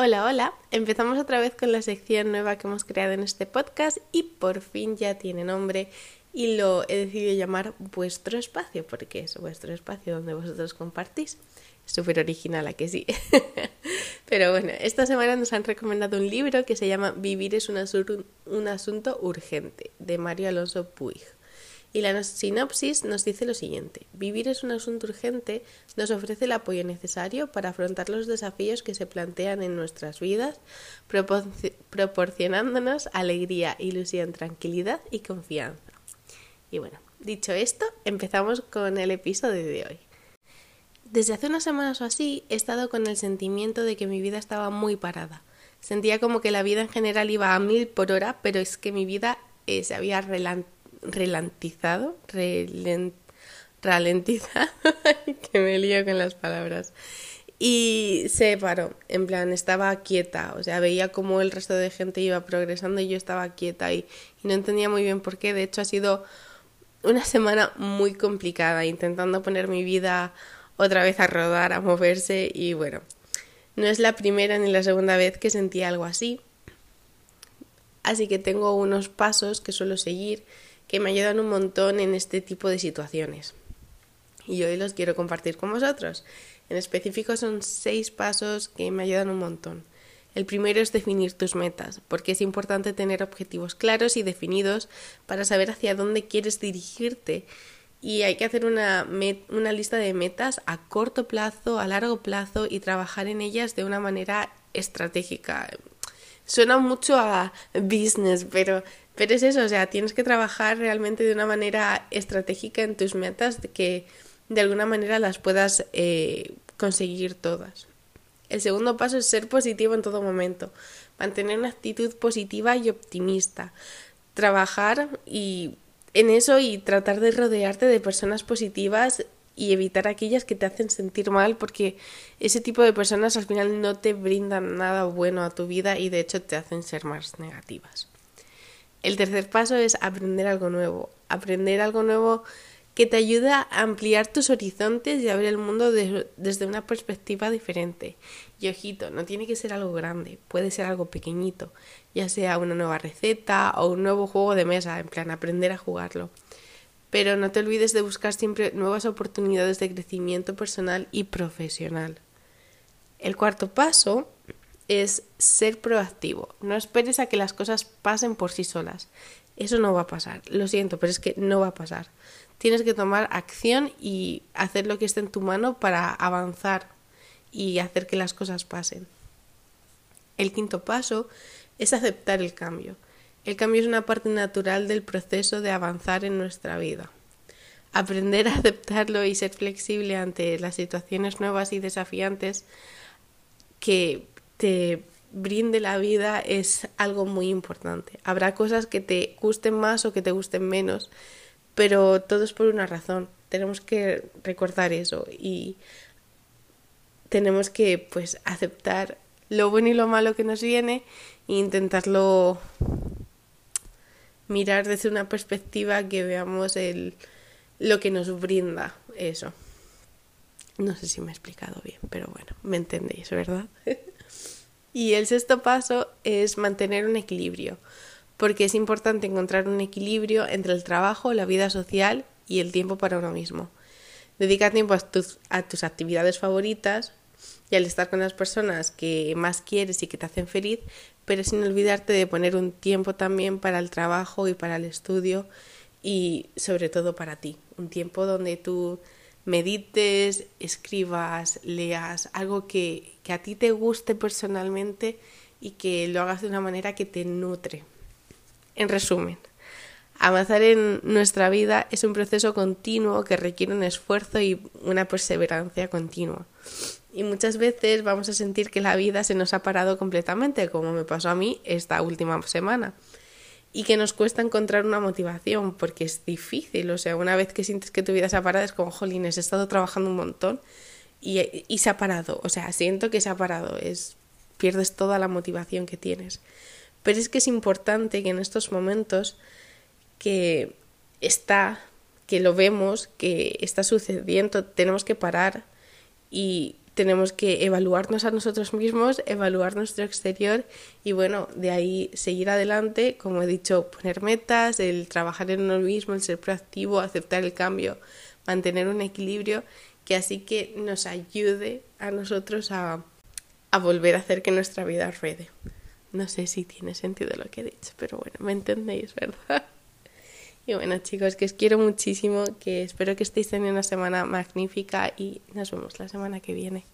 Hola, hola. Empezamos otra vez con la sección nueva que hemos creado en este podcast y por fin ya tiene nombre y lo he decidido llamar vuestro espacio porque es vuestro espacio donde vosotros compartís. Súper original, ¿a que sí? Pero bueno, esta semana nos han recomendado un libro que se llama Vivir es un, un asunto urgente de Mario Alonso Puig. Y la sinopsis nos dice lo siguiente. Vivir es un asunto urgente, nos ofrece el apoyo necesario para afrontar los desafíos que se plantean en nuestras vidas, proporcionándonos alegría, ilusión, tranquilidad y confianza. Y bueno, dicho esto, empezamos con el episodio de hoy. Desde hace unas semanas o así he estado con el sentimiento de que mi vida estaba muy parada. Sentía como que la vida en general iba a mil por hora, pero es que mi vida eh, se había relantizado relantizado, ralentizado, que me lío con las palabras. Y se paró, en plan, estaba quieta, o sea, veía como el resto de gente iba progresando y yo estaba quieta y, y no entendía muy bien por qué. De hecho, ha sido una semana muy complicada, intentando poner mi vida otra vez a rodar, a moverse y bueno, no es la primera ni la segunda vez que sentí algo así. Así que tengo unos pasos que suelo seguir que me ayudan un montón en este tipo de situaciones. Y hoy los quiero compartir con vosotros. En específico son seis pasos que me ayudan un montón. El primero es definir tus metas, porque es importante tener objetivos claros y definidos para saber hacia dónde quieres dirigirte. Y hay que hacer una, una lista de metas a corto plazo, a largo plazo y trabajar en ellas de una manera estratégica. Suena mucho a business, pero pero es eso, o sea, tienes que trabajar realmente de una manera estratégica en tus metas, de que de alguna manera las puedas eh, conseguir todas. El segundo paso es ser positivo en todo momento, mantener una actitud positiva y optimista, trabajar y en eso y tratar de rodearte de personas positivas y evitar aquellas que te hacen sentir mal porque ese tipo de personas al final no te brindan nada bueno a tu vida y de hecho te hacen ser más negativas. El tercer paso es aprender algo nuevo. Aprender algo nuevo que te ayuda a ampliar tus horizontes y a ver el mundo desde una perspectiva diferente. Y ojito, no tiene que ser algo grande, puede ser algo pequeñito, ya sea una nueva receta o un nuevo juego de mesa, en plan aprender a jugarlo. Pero no te olvides de buscar siempre nuevas oportunidades de crecimiento personal y profesional. El cuarto paso es ser proactivo. No esperes a que las cosas pasen por sí solas. Eso no va a pasar. Lo siento, pero es que no va a pasar. Tienes que tomar acción y hacer lo que esté en tu mano para avanzar y hacer que las cosas pasen. El quinto paso es aceptar el cambio. El cambio es una parte natural del proceso de avanzar en nuestra vida. Aprender a aceptarlo y ser flexible ante las situaciones nuevas y desafiantes que te brinde la vida es algo muy importante. Habrá cosas que te gusten más o que te gusten menos, pero todo es por una razón. Tenemos que recordar eso y tenemos que pues aceptar lo bueno y lo malo que nos viene e intentarlo mirar desde una perspectiva que veamos el lo que nos brinda eso. No sé si me he explicado bien, pero bueno, me entendéis, ¿verdad? Y el sexto paso es mantener un equilibrio, porque es importante encontrar un equilibrio entre el trabajo, la vida social y el tiempo para uno mismo. Dedica tiempo a tus, a tus actividades favoritas y al estar con las personas que más quieres y que te hacen feliz, pero sin olvidarte de poner un tiempo también para el trabajo y para el estudio y sobre todo para ti, un tiempo donde tú medites, escribas, leas, algo que, que a ti te guste personalmente y que lo hagas de una manera que te nutre. En resumen, avanzar en nuestra vida es un proceso continuo que requiere un esfuerzo y una perseverancia continua. Y muchas veces vamos a sentir que la vida se nos ha parado completamente, como me pasó a mí esta última semana y que nos cuesta encontrar una motivación porque es difícil. O sea, una vez que sientes que tu vida se ha parado es como, jolines, he estado trabajando un montón y, y se ha parado. O sea, siento que se ha parado. Es, pierdes toda la motivación que tienes. Pero es que es importante que en estos momentos que está, que lo vemos, que está sucediendo, tenemos que parar y tenemos que evaluarnos a nosotros mismos, evaluar nuestro exterior y bueno, de ahí seguir adelante, como he dicho, poner metas, el trabajar en uno mismo, el ser proactivo, aceptar el cambio, mantener un equilibrio que así que nos ayude a nosotros a, a volver a hacer que nuestra vida ruede. No sé si tiene sentido lo que he dicho, pero bueno, me entendéis, ¿verdad? Y bueno, chicos, que os quiero muchísimo, que espero que estéis teniendo una semana magnífica y nos vemos la semana que viene.